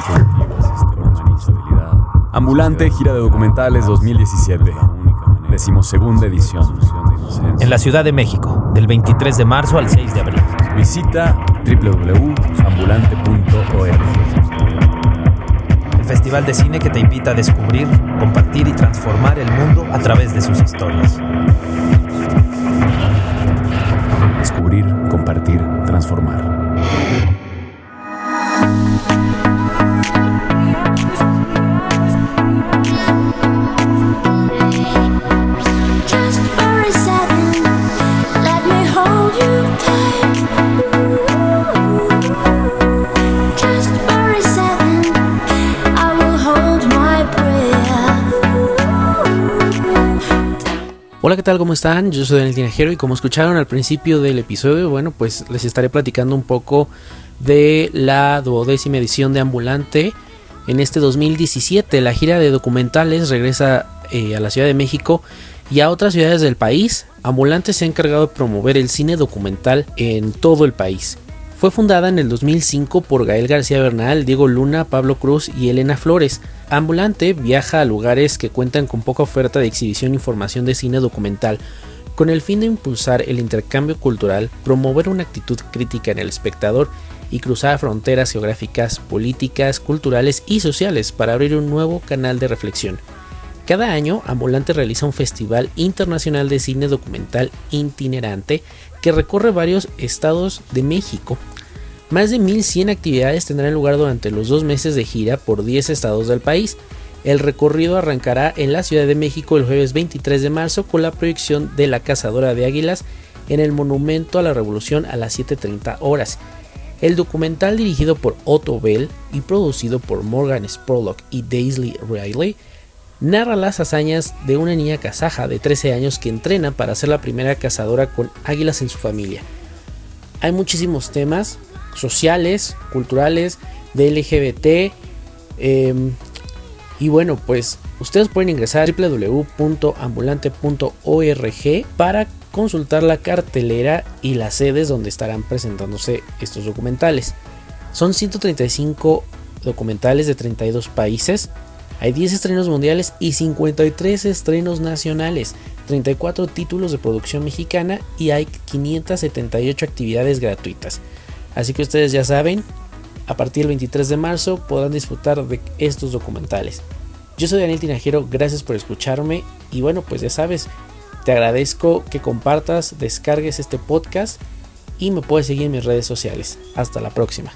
sistema productivo, sistema de responsabilidad. Ambulante Gira de Documentales 2017. Decimosegunda edición. En la Ciudad de México, del 23 de marzo al 6 de abril. Visita www.ambulante.org. El festival de cine que te invita a descubrir, compartir y transformar el mundo a través de sus historias. Descubrir, compartir, transformar. Hola, ¿qué tal? ¿Cómo están? Yo soy Daniel Tinajero y como escucharon al principio del episodio, bueno, pues les estaré platicando un poco de la duodécima edición de Ambulante. En este 2017, la gira de documentales regresa eh, a la Ciudad de México y a otras ciudades del país. Ambulante se ha encargado de promover el cine documental en todo el país. Fue fundada en el 2005 por Gael García Bernal, Diego Luna, Pablo Cruz y Elena Flores. Ambulante viaja a lugares que cuentan con poca oferta de exhibición y formación de cine documental, con el fin de impulsar el intercambio cultural, promover una actitud crítica en el espectador y cruzar fronteras geográficas, políticas, culturales y sociales para abrir un nuevo canal de reflexión. Cada año, Ambulante realiza un festival internacional de cine documental itinerante que recorre varios estados de México. Más de 1100 actividades tendrán lugar durante los dos meses de gira por 10 estados del país. El recorrido arrancará en la Ciudad de México el jueves 23 de marzo con la proyección de La Cazadora de Águilas en el Monumento a la Revolución a las 7.30 horas. El documental dirigido por Otto Bell y producido por Morgan Spurlock y Daisley Riley narra las hazañas de una niña kazaja de 13 años que entrena para ser la primera cazadora con águilas en su familia. Hay muchísimos temas sociales, culturales, de LGBT. em, y bueno, pues ustedes pueden ingresar a www.ambulante.org para consultar la cartelera y las sedes donde estarán presentándose estos documentales. Son 135 documentales de 32 países. Hay 10 estrenos mundiales y 53 estrenos nacionales, 34 títulos de producción mexicana y hay 578 actividades gratuitas. Así que ustedes ya saben, a partir del 23 de marzo podrán disfrutar de estos documentales. Yo soy Daniel Tinajero, gracias por escucharme y bueno, pues ya sabes, te agradezco que compartas, descargues este podcast y me puedes seguir en mis redes sociales. Hasta la próxima.